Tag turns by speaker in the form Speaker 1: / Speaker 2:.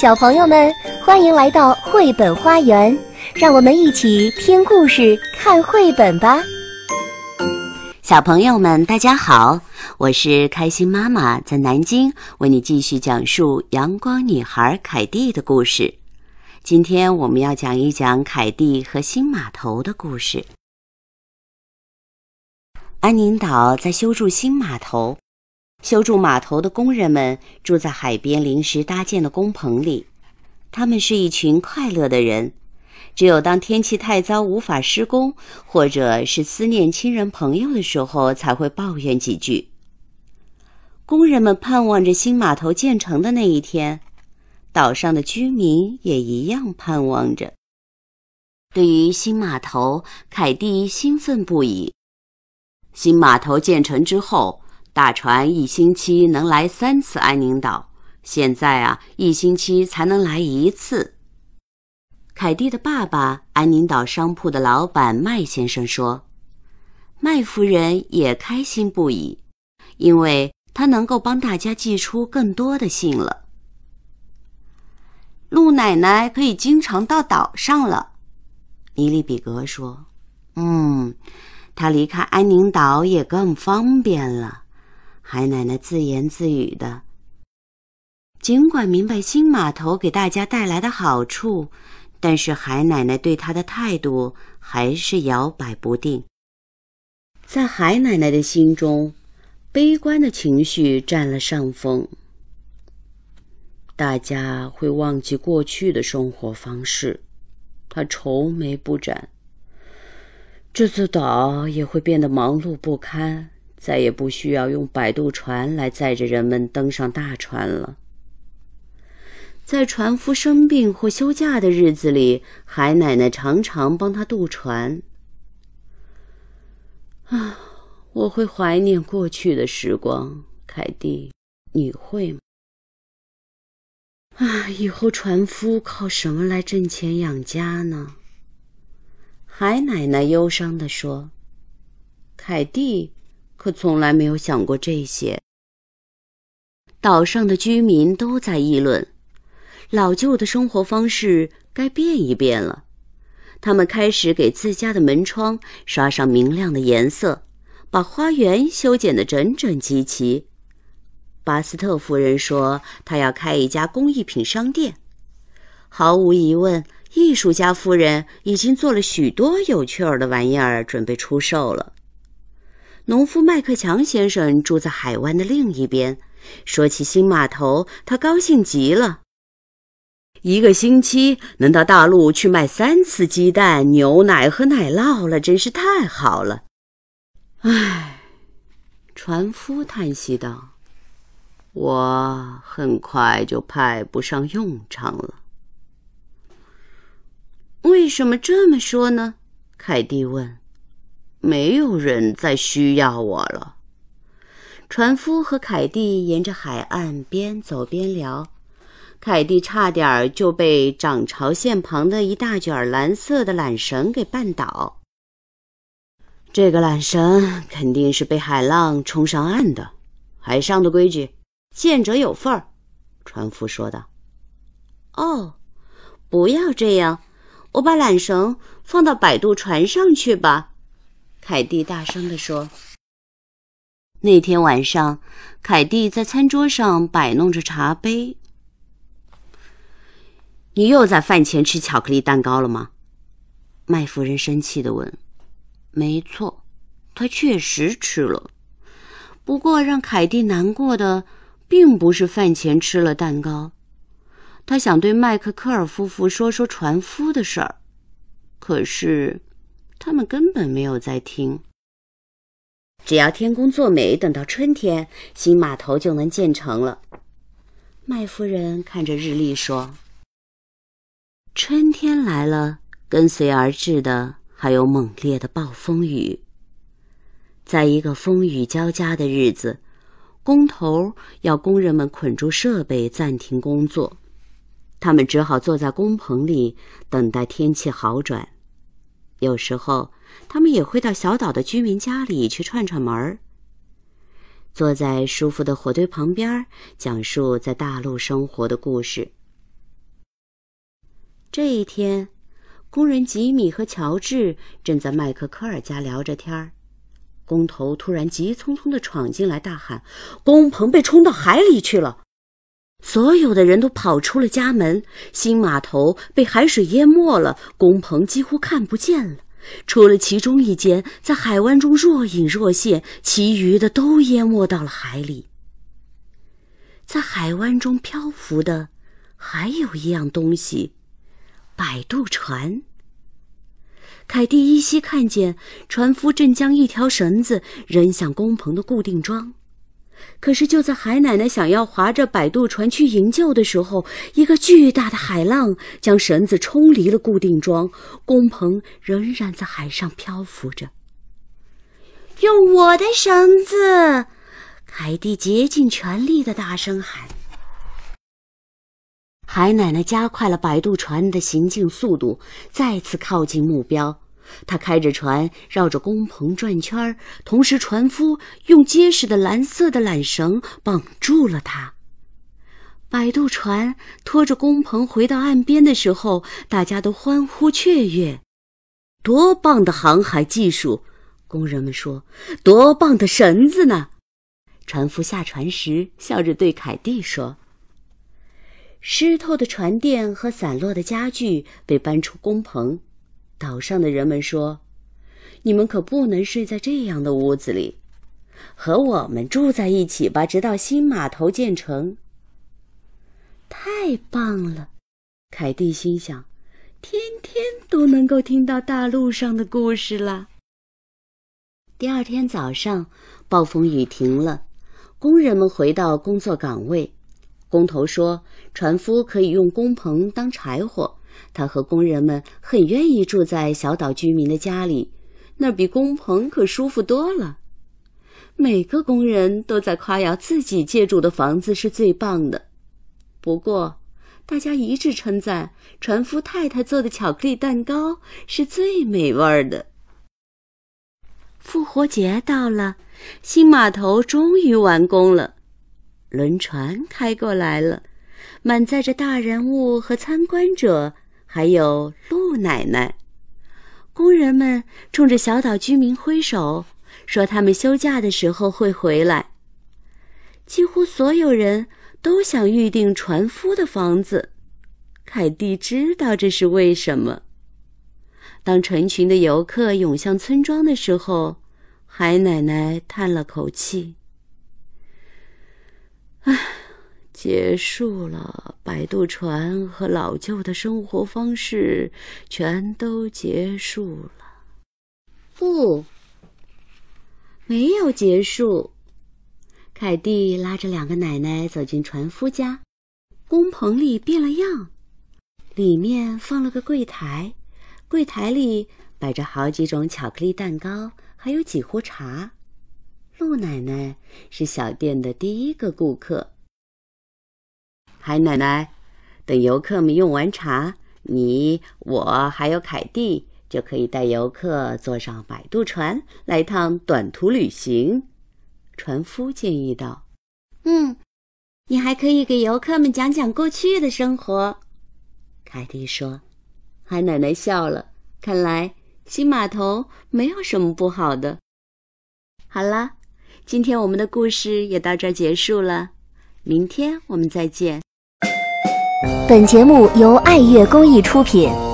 Speaker 1: 小朋友们，欢迎来到绘本花园，让我们一起听故事、看绘本吧。
Speaker 2: 小朋友们，大家好，我是开心妈妈，在南京为你继续讲述阳光女孩凯蒂的故事。今天我们要讲一讲凯蒂和新码头的故事。安宁岛在修筑新码头。修筑码头的工人们住在海边临时搭建的工棚里，他们是一群快乐的人。只有当天气太糟无法施工，或者是思念亲人朋友的时候，才会抱怨几句。工人们盼望着新码头建成的那一天，岛上的居民也一样盼望着。对于新码头，凯蒂兴奋不已。新码头建成之后。大船一星期能来三次安宁岛，现在啊，一星期才能来一次。凯蒂的爸爸，安宁岛商铺的老板麦先生说：“麦夫人也开心不已，因为她能够帮大家寄出更多的信了。”
Speaker 3: 陆奶奶可以经常到岛上了，
Speaker 2: 尼利比格说：“嗯，她离开安宁岛也更方便了。”海奶奶自言自语的。尽管明白新码头给大家带来的好处，但是海奶奶对他的态度还是摇摆不定。在海奶奶的心中，悲观的情绪占了上风。大家会忘记过去的生活方式，她愁眉不展。这座岛也会变得忙碌不堪。再也不需要用摆渡船来载着人们登上大船了。在船夫生病或休假的日子里，海奶奶常常帮他渡船。啊，我会怀念过去的时光，凯蒂，你会吗？啊，以后船夫靠什么来挣钱养家呢？海奶奶忧伤地说：“凯蒂。”可从来没有想过这些。岛上的居民都在议论，老旧的生活方式该变一变了。他们开始给自家的门窗刷上明亮的颜色，把花园修剪得整整齐齐。巴斯特夫人说，她要开一家工艺品商店。毫无疑问，艺术家夫人已经做了许多有趣儿的玩意儿，准备出售了。农夫麦克强先生住在海湾的另一边。说起新码头，他高兴极了。一个星期能到大陆去卖三次鸡蛋、牛奶和奶酪了，真是太好了。唉，船夫叹息道：“我很快就派不上用场了。”
Speaker 3: 为什么这么说呢？
Speaker 2: 凯蒂问。没有人再需要我了。船夫和凯蒂沿着海岸边走边聊，凯蒂差点就被涨潮线旁的一大卷蓝色的缆绳给绊倒。这个缆绳肯定是被海浪冲上岸的。海上的规矩，见者有份儿。船夫说道：“
Speaker 3: 哦，不要这样，我把缆绳放到摆渡船上去吧。”
Speaker 2: 凯蒂大声地说：“那天晚上，凯蒂在餐桌上摆弄着茶杯。你又在饭前吃巧克力蛋糕了吗？”麦夫人生气地问。“没错，他确实吃了。不过，让凯蒂难过的并不是饭前吃了蛋糕，他想对麦克科尔夫妇说说船夫的事儿，可是……”他们根本没有在听。只要天公作美，等到春天，新码头就能建成了。麦夫人看着日历说：“春天来了，跟随而至的还有猛烈的暴风雨。在一个风雨交加的日子，工头要工人们捆住设备，暂停工作。他们只好坐在工棚里，等待天气好转。”有时候，他们也会到小岛的居民家里去串串门儿，坐在舒服的火堆旁边，讲述在大陆生活的故事。这一天，工人吉米和乔治正在麦克科尔家聊着天儿。工头突然急匆匆地闯进来，大喊：“工棚被冲到海里去了！”所有的人都跑出了家门。新码头被海水淹没了，工棚几乎看不见了，除了其中一间在海湾中若隐若现，其余的都淹没到了海里。在海湾中漂浮的，还有一样东西——摆渡船。凯蒂依稀看见船夫正将一条绳子扔向工棚的固定桩，可是就在海奶奶想要划着摆渡船去营救的时候，一个巨大的海浪将绳子冲离了固定桩，工棚仍然在海上漂浮着。
Speaker 3: 用我的绳子！凯蒂竭尽全力的大声喊。
Speaker 2: 海奶奶加快了摆渡船的行进速度，再次靠近目标。他开着船绕着工棚转圈儿，同时船夫用结实的蓝色的缆绳绑住了它。摆渡船拖着工棚回到岸边的时候，大家都欢呼雀跃。多棒的航海技术！工人们说：“多棒的绳子呢！”船夫下船时笑着对凯蒂说。湿透的船垫和散落的家具被搬出工棚。岛上的人们说：“你们可不能睡在这样的屋子里，和我们住在一起吧，直到新码头建成。”太棒了，凯蒂心想，天天都能够听到大陆上的故事了。第二天早上，暴风雨停了，工人们回到工作岗位。工头说：“船夫可以用工棚当柴火。他和工人们很愿意住在小岛居民的家里，那比工棚可舒服多了。”每个工人都在夸耀自己借住的房子是最棒的。不过，大家一致称赞船夫太太做的巧克力蛋糕是最美味的。复活节到了，新码头终于完工了。轮船开过来了，满载着大人物和参观者，还有鹿奶奶。工人们冲着小岛居民挥手，说他们休假的时候会回来。几乎所有人都想预定船夫的房子。凯蒂知道这是为什么。当成群的游客涌向村庄的时候，海奶奶叹了口气。唉，结束了，摆渡船和老旧的生活方式全都结束了。不，没有结束。凯蒂拉着两个奶奶走进船夫家，工棚里变了样，里面放了个柜台，柜台里摆着好几种巧克力蛋糕，还有几壶茶。陆奶奶是小店的第一个顾客。海奶奶，等游客们用完茶，你、我还有凯蒂就可以带游客坐上摆渡船来趟短途旅行。船夫建议道：“
Speaker 3: 嗯，你还可以给游客们讲讲过去的生活。”
Speaker 2: 凯蒂说。海奶奶笑了，看来新码头没有什么不好的。好了。今天我们的故事也到这儿结束了，明天我们再见。
Speaker 1: 本节目由爱乐公益出品。